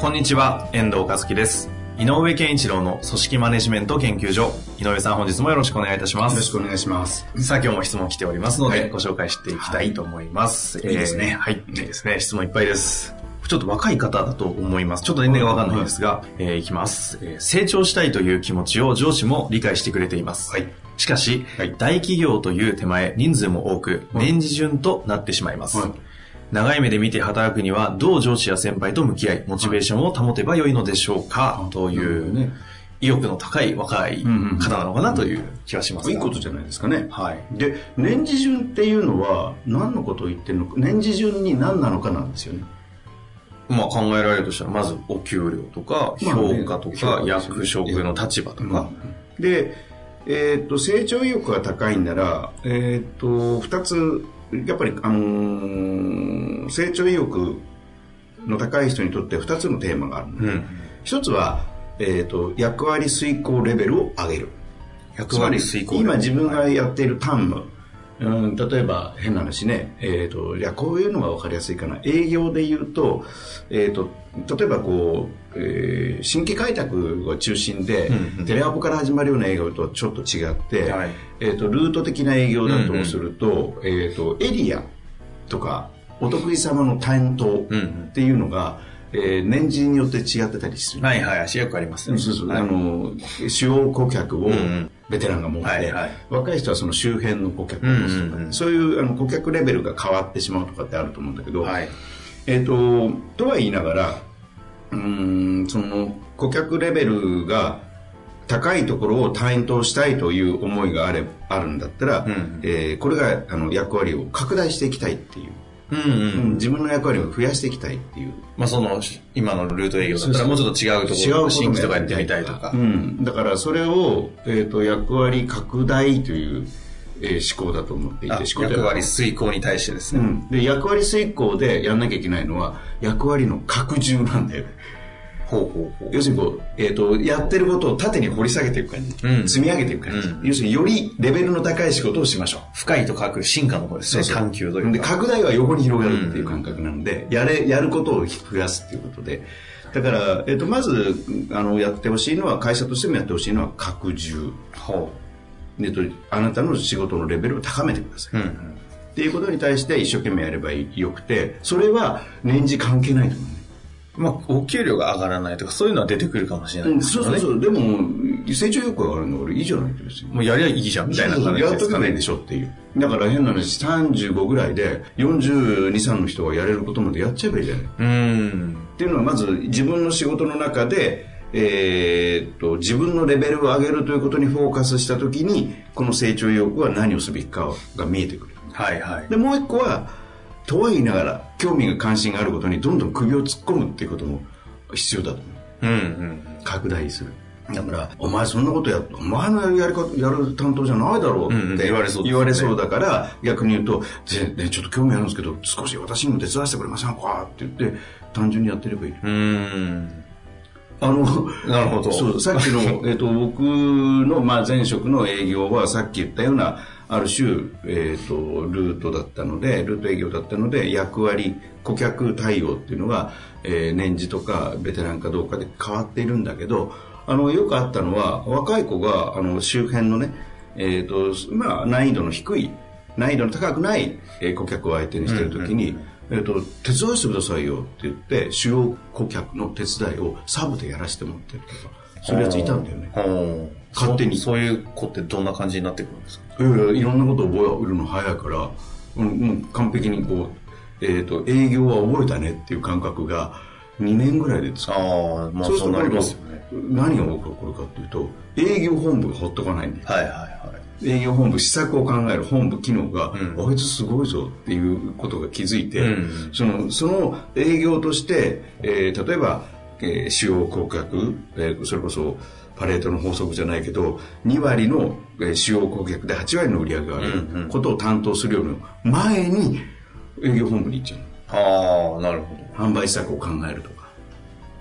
こんにちは、遠藤和樹です。井上健一郎の組織マネジメント研究所。井上さん、本日もよろしくお願いいたします。よろしくお願いします。さあ、今日も質問来ておりますので、はいご紹介していきたいと思います。いいですねはい、いいですね。質問いっぱいです。ちょっと若い方だと思います。ちょっと年齢がわかんないんですが、えーいきます、えー成長したいという気持ちを上司も理解してくれています。はいしかし、はい大企業という手前、人数も多く、年次順となってしまいます。はい長い目で見て働くには、どう上司や先輩と向き合い、モチベーションを保てばよいのでしょうか、という、ね。意欲の高い若い方なのかなという気がしますが。いいことじゃないですかね。はい。で、年次順っていうのは何のことを言ってるのか、年次順に何なのかなんですよね。まあ考えられるとしたら、まずお給料とか、評価とか、役職の立場とか、で、えっ、と、成長意欲が高いんなら、えっ、と、二つ、やっぱり、あのー成長意欲の高い人にとって二つのテーマがあるのうん。一つは、えっ、と、役割遂行レベルを上げる。役割遂行。今自分がやっている担務、うん、例えば変な話ね、えー、といやこういうのが分かりやすいかな。営業で言うと,、えー、と例えばこう、えー新規開拓が中心で、うんうん。テレアポから始まるような営業とちょっと違って、はい。えー、とルート的な営業だとすると,、えー、とエリアとかお得意様の担当うんうんっていうのが、えー年次によって違ってたりする。はいはい、足役ありますね。そうそう、はい。あの、主要顧客をんうんベテランが持って、はいはい。若い人はその周辺の顧客を持つとか、うんうんうん。そういうあの顧客レベルが変わってしまうとかってあると思うんだけど、はい。えっ、と、とは言いながら、うーん、その顧客レベルが高いところを担当したいという思いがあれあるんだったら、ん。えーこれがあの役割を拡大していきたいっていう、うんうん。うん自分の役割を増やしていきたいっていうまあその、今のルート営業だったらもうちょっと違うところ、違う新規とかやってみたいとかう。ん、だからそれを、えー、と役割拡大という、えー思考だと思っていて役割遂行に対してですね。うん、で役割遂行でやんなきゃいけないのは役割の拡充なんだよね。要するにこう、えー、とやってることを縦に掘り下げていく感じ、うん。積み上げていく感じ、うん。要するによりレベルの高い仕事をしましょう。深いと書く進化の方ですね。探求というか。で拡大は横に広がるっていう感覚なので、やれやることを増やすっていうことで。だから、えっとまずあのやってほしいのは会社としてもやってほしいのは拡充。ほえっとあなたの仕事のレベルを高めてください、う。うっんていうことに対して一生懸命やればよくてそれは年次関係ないと思う。ねうん。まあ、お給料が上がらないとか、そういうのは出てくるかもしれないうんですよね。そうそうそう、でも成長欲があるの俺いいじゃないって別にもうやりゃいいじゃん、みたいな感じやっですかねとけばいいで。しょっていうだから変な話35ぐらいで423の人がやれることまでやっちゃえばいいじゃないうん。っていうのはまず自分の仕事の中で、えーっと自分のレベルを上げるということにフォーカスした時にこの成長意欲は何をすべきかが見えてくるはいはい。でもう一個はとは言いながら興味が関心があることにどんどん首を突っ込むっていうことも必要だと思ううんうん。拡大するだから、お前そんなことやっ、お前のやり方、やる担当じゃないだろうって言われそうね言われそうだから、逆に言うと、で、でちょっと興味あるんですけど、少し私にも手伝わせてくれませんか？って言って、単純にやってればいい。うん。あの、なるほど。そう、さっきの、えっと、僕の、まあ、前職の営業は、さっき言ったような、ある種、えっと、ルートだったので、ルート営業だったので、役割、顧客対応っていうのが、えー年次とか、ベテランかどうかで変わっているんだけど、あの、よくあったのは、若い子が、あの、周辺のね、えっと、まあ、難易度の低い、難易度の高くない、えー顧客を相手にしているときに、えっと、手伝わせてくださいよって言って、主要顧客の手伝いをサブでやらせてもらってるとか、そういうやついたんだよね。勝手にそそういう子ってどんな感じになってくるんですか？いやいやいろんなことを覚えるの早いから、うん、もう完璧にこう、えっ、と、営業は覚えたねっていう感覚が2年ぐらいでつく。ああ、まあそうなりますよね。何が起こるかっていうと、営業本部がほっとかないんだよ。はいはいはい。営業本部、施策を考える本部機能が、うんあいつすごいぞっていうことが気づいて、うんその、その営業として、えー例えば、えー主要顧客、えーそれこそ、パレートの法則じゃないけど、2割の、えー主要顧客で8割の売り上げがあることを担当するよりも前に営業本部に行っちゃう。ああ、なるほど。販売施策を考えるとか。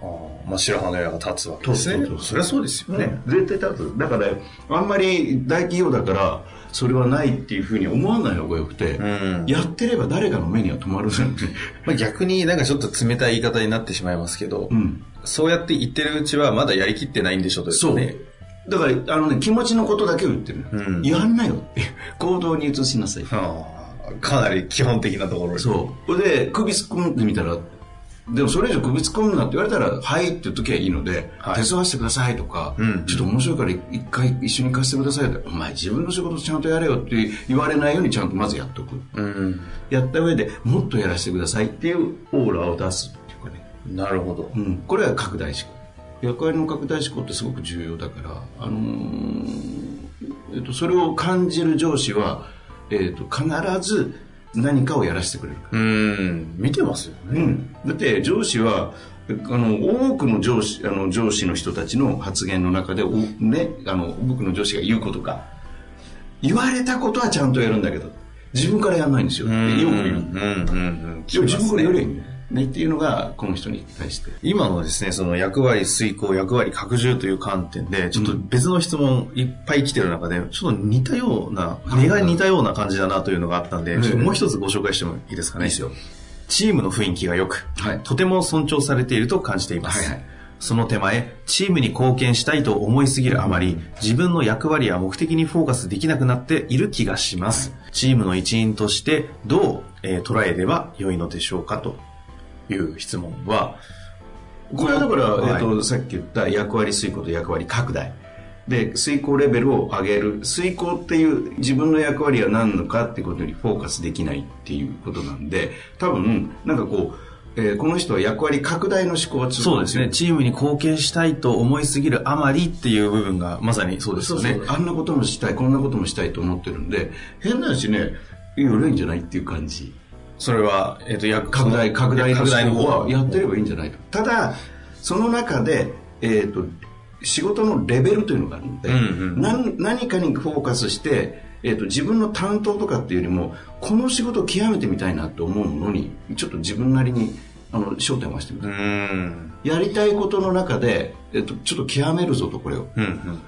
ああまあ、白羽の矢が立つわけですね。そりゃそうですよね。ね、絶対立つ。だから、あんまり大企業だから、それはないっていうふうに思わない方がよくて、うんやってれば誰かの目には留まるんで、まあ、逆になんかちょっと冷たい言い方になってしまいますけど、うん。そうやって言ってるうちはまだやりきってないんでしょうとですそう。ね。だから、あのね、気持ちのことだけを言ってる。うんやんなよって。行動に移しなさい。はあ、かなり基本的なところ。そう。で、首突っ込んでみたら、でもそれ以上首突っ込むなって言われたら、はいって言う時はいいので、はい手伝わせてくださいとか、うんちょっと面白いから一回一緒に貸してくださいって、お前自分の仕事ちゃんとやれよって言われないようにちゃんとまずやっとく。うん。やった上でもっとやらせてくださいっていうオーラを出すっていうかね、なるほど。うん、これは拡大思考役割の拡大思考ってすごく重要だから、あのーえっと、それを感じる上司は、えっと、必ず何かをやらせてくれるからうん。見てますよね。うん、だって上司はあの多くの上司あの上司の人たちの発言の中で、おね、あの僕の上司が言うことが言われたことはちゃんとやるんだけど自分からやらないんですよ。よく言う、うん。うん。うん。いや自分からやれねよねっていうのがこの人に対して。今のですね、その役割遂行、役割拡充という観点で、ちょっと別の質問いっぱい来てる中で、ちょっと似たような、はい似たような感じだなというのがあったんで、ええちょっともう一つご紹介してもいいですかね。いいですよ。チームの雰囲気が良く、はい。とても尊重されていると感じています。はいはい。その手前、チームに貢献したいと思いすぎるあまり、自分の役割や目的にフォーカスできなくなっている気がします。チームの一員として、どう、えー捉えれば良いのでしょうかという質問は、これはだから、はい。えっと、さっき言った役割遂行と役割拡大。で遂行レベルを上げる。遂行っていう自分の役割は何のかっていうことにフォーカスできないっていうことなんで多分なんかこう、えーこの人は役割拡大の思考はそうですね。チームに貢献したいと思いすぎるあまりっていう部分がまさにそうですよね。あんなこともしたいこんなこともしたいと思ってるんで変な話ねいいよいいんじゃないっていう感じそれは、えっ、と、役拡大拡大の拡大の方は。やってればいいんじゃない？とただその中で、えー、と仕事のレベルというのがあるので、うんうん。何何かにフォーカスして、えー、と自分の担当とかっていうよりもこの仕事を極めてみたいなと思うものにちょっと自分なりにあの焦点を合わせてみた。うーん。やりたいことの中で、えっと、ちょっと極めるぞとこれを。うん、うん、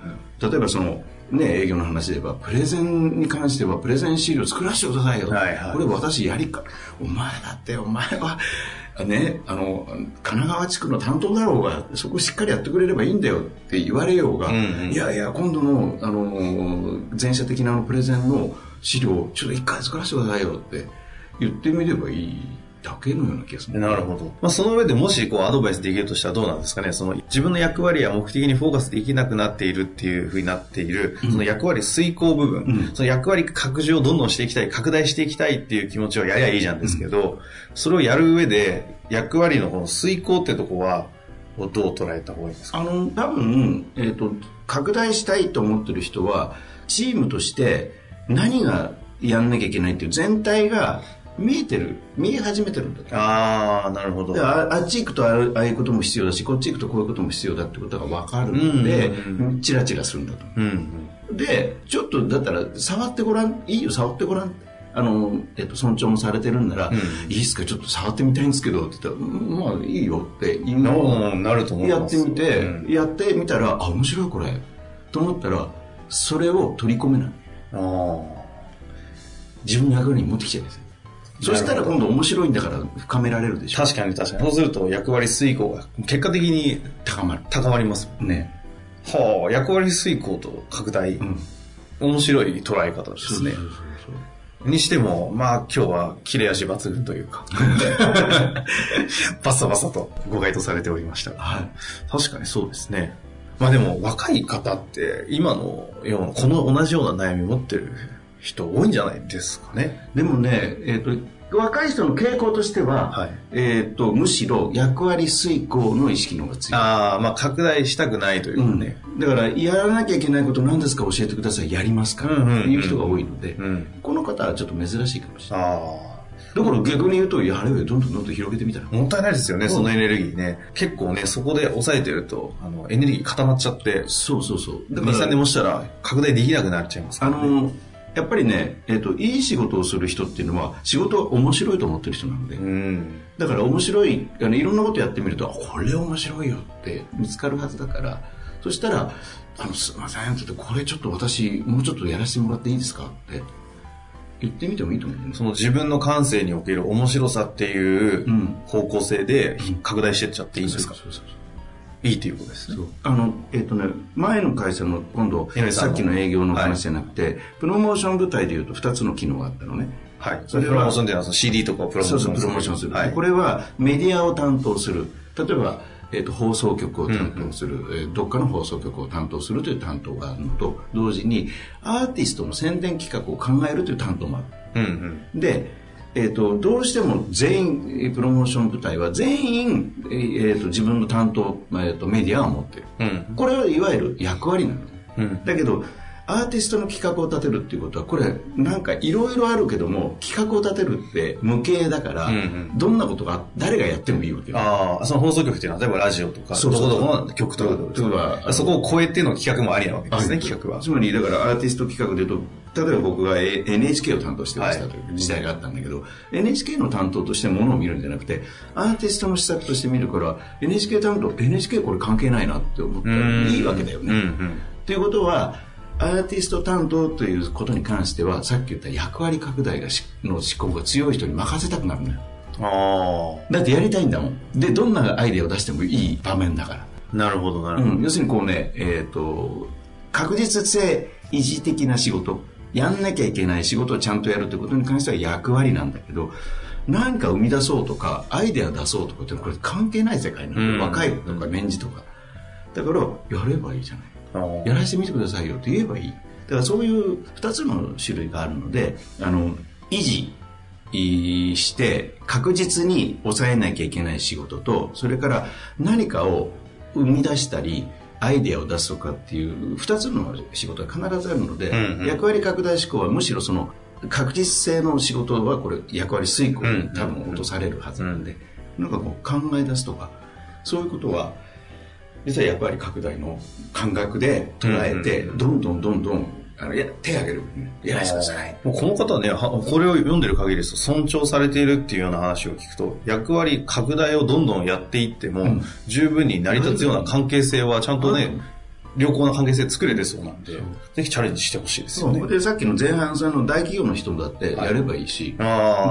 例えばそのね営業の話で言えばプレゼンに関してはプレゼン資料作らせてくださいよ、はいはい。これ私やりか。お前だってお前はねあの神奈川地区の担当だろうがそこしっかりやってくれればいいんだよって言われようが、うんうん。いやいや今度のあの前者的なプレゼンの資料をちょっと一回作らせてくださいよって言ってみればいいだけのような気がする。なるほど。まあ、その上でもし、こう、アドバイスできるとしたらどうなんですかね。その、自分の役割や目的にフォーカスできなくなっているっていうふうになっている、その役割遂行部分、うん。その役割拡充をどんどんしていきたい、拡大していきたいっていう気持ちはやりゃいいじゃんですけど、それをやる上で、役割のこの遂行ってとこは、をどう捉えた方がいいですか？あの多分、えー、と拡大したいと思ってる人はチームとして何がやんなきゃいけないっていう全体が見えてる？見え始めてるんだとああ、なるほど。でああっち行くとああいうことも必要だしこっち行くとこういうことも必要だってことが分かるので、うんうんチラチラするんだと。うんうん。でちょっとだったら触ってごらん。いいよ触ってごらんあの、えっと、尊重もされてるんなら、うん。いいっすかちょっと触ってみたいんですけどって言ったらうんまあいいよって言うのなると思いや。ってみて、うん。やってみたらあ面白いこれ。と思ったらそれを取り込めない。ああ。自分の役割に持ってきちゃうんです。よそしたら今度面白いんだから深められるでしょ。確かに確かに。そうすると役割遂行が結果的に高まる高まります。ね。はあ、役割遂行と拡大、うん。面白い捉え方ですね。にしても、まあ今日は切れ味抜群というか、バサバサとご回答されておりました。が、はい。確かにそうですね。まあでも若い方って今のような、この同じような悩み持ってる人多いんじゃないですかね。でもね、えっと若い人の傾向としては、はいえっ、と、むしろ役割遂行の意識の方が強い。ああ、まあ拡大したくないというかね。だから、やらなきゃいけないこと何ですか教えてください。やりますから。うんうんうんっていう人が多いので、うんこの方はちょっと珍しいかもしれない。あだから逆に言うと、やれよ、どんどんどんどん広げてみたら。あ。もったいないですよね、そのエネルギーね。結構ね、そこで抑えてると、あの、エネルギー固まっちゃって、そうそうそう。だ2、から3年もしたら拡大できなくなっちゃいますかあらね。の、やっぱりね、えっ、と、いい仕事をする人っていうのは、仕事は面白いと思ってる人なので、うん。だから面白い、あのいろんなことやってみると、あこれ面白いよって見つかるはずだから、そしたら、あの、すいませんって言って、これちょっと私、もうちょっとやらせてもらっていいですかって言ってみてもいいと思うんですその自分の感性における面白さっていううん。方向性で拡大してっちゃっていいんですか、そうそうそういいっていうことですね。あの、えっ、とね、前の会社の今度さっきの営業の話じゃなくて、プロモーション部隊でいうと2つの機能があったのね。はい。それはプロモーションっていうのはその CD とかをプロモーションそうそう、プロモーションする。はい。これはメディアを担当する。例えば、えっと放送局を担当する、えーどっかの放送局を担当するという担当があるのと同時にアーティストの宣伝企画を考えるという担当もあるうんうん。で、えっとどうしても全員えープロモーション部隊は全員、えーえーと自分の担当、えーとメディアを持ってるうん。これはいわゆる役割なのうん。だけどアーティストの企画を立てるっていうことはこれなんかいろいろあるけども企画を立てるって無形だから、うんうん。どんなことが誰がやってもいいわけよ。ああ、その放送局っていうのは、例えばラジオとか、そうそうどこどこの曲とか。とそこを超えての企画もありなわけですね、企画は。つまりだからアーティスト企画で言うと例えば僕が NHK を担当してましたはいとい。う時代があったんだけど、NHK の担当としてものを見るんじゃなくてアーティストの施策として見るから NHK 担当 NHK これ関係ないなって思ったらいいわけだよね、うんうん。ということはアーティスト担当ということに関してはさっき言った役割拡大がしの思考が強い人に任せたくなるのよ。あだってやりたいんだもん。でどんなアイデアを出してもいい場面だから。あ、なるほど、なるほど。うん、要するにこうね、えっ、と、確実性維持的な仕事、やんなきゃいけない仕事をちゃんとやるってことに関しては役割なんだけど、何か生み出そうとか、アイデア出そうとかってこれ関係ない世界なの、うん。若いとか年次とか。だから、やればいいじゃない。やらせてみてくださいよ。って言えばいい。だからそういう2つの種類があるので、あの、維持して確実に抑えなきゃいけない仕事と、それから何かを生み出したり、アイデアを出すとかっていう2つの仕事が必ずあるので、うんうん。役割拡大思考はむしろその確実性の仕事はこれ役割遂行に多分落とされるはずなんで、なんかこう考え出すとか、そういうことは実は役割拡大の感覚で捉えて、どんどんどんどんあのや手挙げる、やらせてください。もうこの方ね、はこれを読んでる限りですと、尊重されているっていうような話を聞くと、役割拡大をどんどんやっていっても、ん。十分に成り立つような関係性はちゃんとね、うん。良好な関係性作れてそうなんで、ぜひチャレンジしてほしいですよね。で、さっきの前半さんの大企業の人だってやればいいし、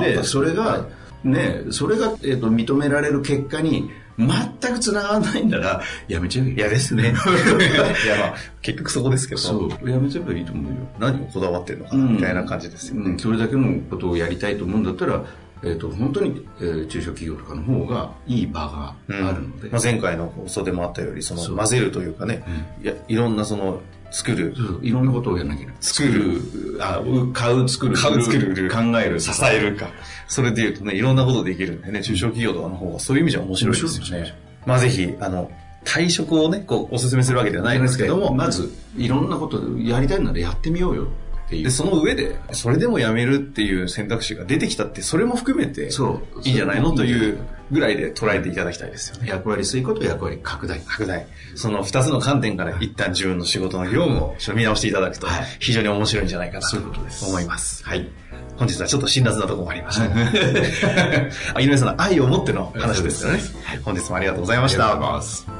で、それが、ね、それが、えっと認められる結果に全く繋がらないんなら、やめちゃえばいい。嫌ですね。いや、まあ、結局そこですけど、そう、やめちゃえばいいと思うよ。何をこだわってるのかな、みたいな感じですよね。うん、それだけのことをやりたいと思うんだったら、えっと本当に、えー中小企業とかの方がいい場があるので、まあ、前回の放送でもあったより、そのそう。混ぜるというかね、いやいろんなその作る、そういろんなことをやらなきゃいけない。作る、あ、う買う、作る、買う作る。考える、支えるか。それで言うとね、いろんなことできるんでね、中小企業とかの方がそういう意味じゃ面白いですよね。まあぜひ、あの、退職をね、こう、お勧めするわけではないんですけども、まず、いろんなことやりたいならやってみようよっていう。で、その上で、それでも辞めるっていう選択肢が出てきたって、それも含めて、そういいんじゃないの？というぐらいで捉えていただきたいですよね。役割遂行と役割拡大。拡大。その二つの観点から一旦自分の仕事の業務をちょっと見直していただくとはい、非常に面白いんじゃないかなと思います。はい。本日はちょっと辛辣なところもありました。あ井上さんの愛を持っての話ですよねそうです。本日もありがとうございました。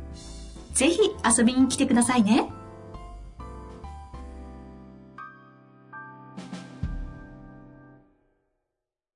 ぜひ遊びに来てくださいね。